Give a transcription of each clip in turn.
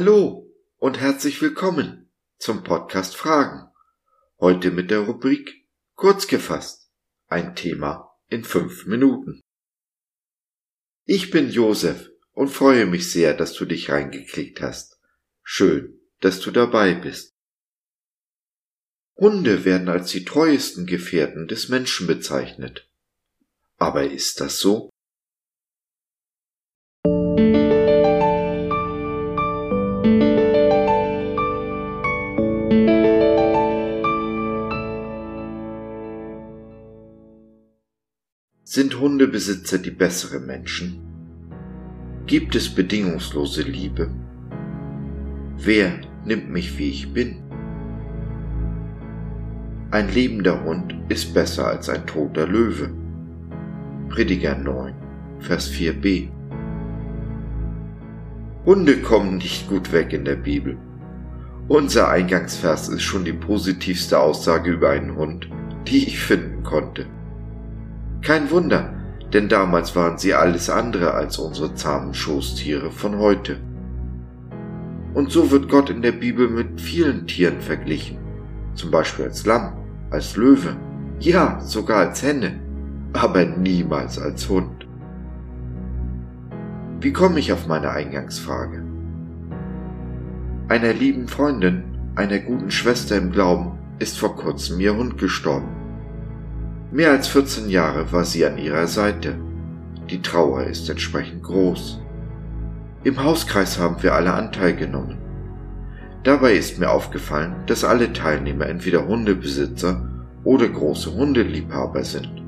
Hallo und herzlich willkommen zum Podcast Fragen. Heute mit der Rubrik Kurz gefasst. Ein Thema in fünf Minuten. Ich bin Josef und freue mich sehr, dass du dich reingeklickt hast. Schön, dass du dabei bist. Hunde werden als die treuesten Gefährten des Menschen bezeichnet. Aber ist das so? Sind Hundebesitzer die besseren Menschen? Gibt es bedingungslose Liebe? Wer nimmt mich, wie ich bin? Ein lebender Hund ist besser als ein toter Löwe. Prediger 9, Vers 4b. Hunde kommen nicht gut weg in der Bibel. Unser Eingangsvers ist schon die positivste Aussage über einen Hund, die ich finden konnte. Kein Wunder, denn damals waren sie alles andere als unsere zahmen Schoßtiere von heute. Und so wird Gott in der Bibel mit vielen Tieren verglichen, zum Beispiel als Lamm, als Löwe, ja sogar als Henne, aber niemals als Hund. Wie komme ich auf meine Eingangsfrage? Einer lieben Freundin, einer guten Schwester im Glauben, ist vor kurzem ihr Hund gestorben. Mehr als 14 Jahre war sie an ihrer Seite. Die Trauer ist entsprechend groß. Im Hauskreis haben wir alle Anteil genommen. Dabei ist mir aufgefallen, dass alle Teilnehmer entweder Hundebesitzer oder große Hundeliebhaber sind.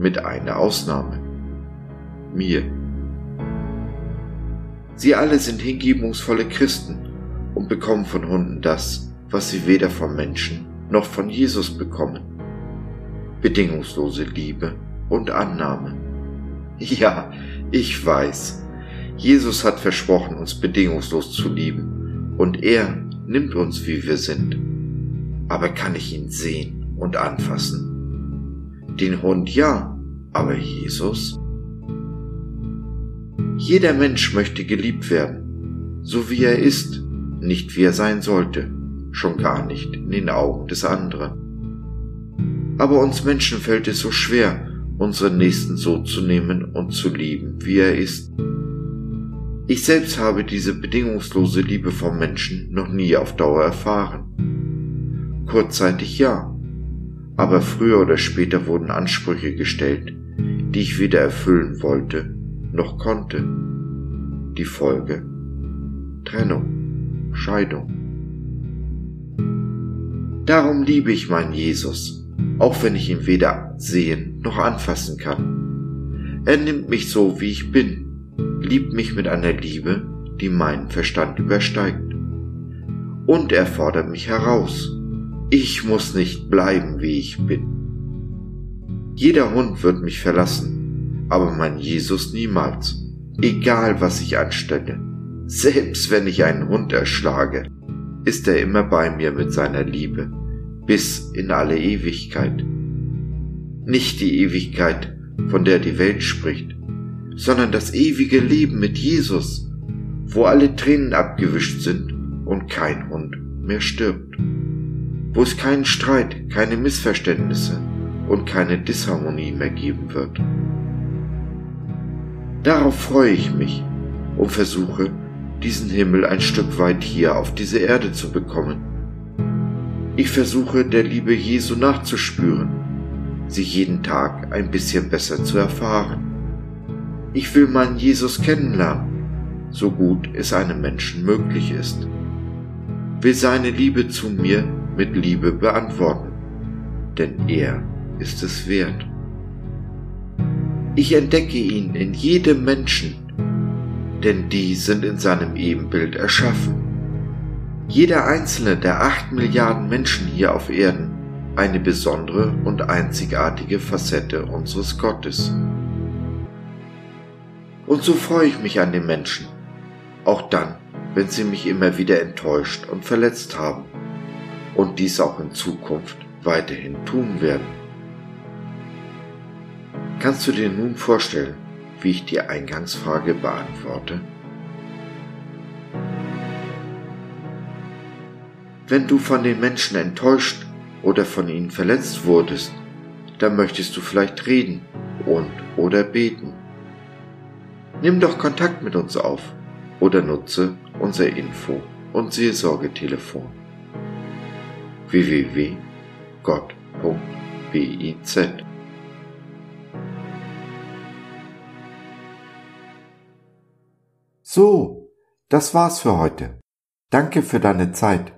Mit einer Ausnahme. Mir. Sie alle sind hingebungsvolle Christen und bekommen von Hunden das, was sie weder vom Menschen noch von Jesus bekommen bedingungslose Liebe und Annahme. Ja, ich weiß, Jesus hat versprochen, uns bedingungslos zu lieben, und er nimmt uns, wie wir sind. Aber kann ich ihn sehen und anfassen? Den Hund ja, aber Jesus? Jeder Mensch möchte geliebt werden, so wie er ist, nicht wie er sein sollte, schon gar nicht in den Augen des anderen. Aber uns Menschen fällt es so schwer, unseren Nächsten so zu nehmen und zu lieben, wie er ist. Ich selbst habe diese bedingungslose Liebe vom Menschen noch nie auf Dauer erfahren. Kurzzeitig ja, aber früher oder später wurden Ansprüche gestellt, die ich weder erfüllen wollte noch konnte. Die Folge Trennung, Scheidung. Darum liebe ich meinen Jesus auch wenn ich ihn weder sehen noch anfassen kann. Er nimmt mich so, wie ich bin, liebt mich mit einer Liebe, die meinen Verstand übersteigt. Und er fordert mich heraus. Ich muss nicht bleiben, wie ich bin. Jeder Hund wird mich verlassen, aber mein Jesus niemals, egal was ich anstelle. Selbst wenn ich einen Hund erschlage, ist er immer bei mir mit seiner Liebe bis in alle Ewigkeit. Nicht die Ewigkeit, von der die Welt spricht, sondern das ewige Leben mit Jesus, wo alle Tränen abgewischt sind und kein Hund mehr stirbt, wo es keinen Streit, keine Missverständnisse und keine Disharmonie mehr geben wird. Darauf freue ich mich und versuche, diesen Himmel ein Stück weit hier auf diese Erde zu bekommen ich versuche der Liebe Jesu nachzuspüren, sie jeden Tag ein bisschen besser zu erfahren. Ich will meinen Jesus kennenlernen, so gut es einem Menschen möglich ist. Will seine Liebe zu mir mit Liebe beantworten, denn er ist es wert. Ich entdecke ihn in jedem Menschen, denn die sind in seinem Ebenbild erschaffen jeder einzelne der acht Milliarden Menschen hier auf Erden eine besondere und einzigartige Facette unseres Gottes. Und so freue ich mich an den Menschen, auch dann, wenn sie mich immer wieder enttäuscht und verletzt haben und dies auch in Zukunft weiterhin tun werden. Kannst du dir nun vorstellen, wie ich die Eingangsfrage beantworte? Wenn du von den Menschen enttäuscht oder von ihnen verletzt wurdest, dann möchtest du vielleicht reden und oder beten. Nimm doch Kontakt mit uns auf oder nutze unser Info- und Seelsorgetelefon www.gott.biz So, das war's für heute. Danke für deine Zeit.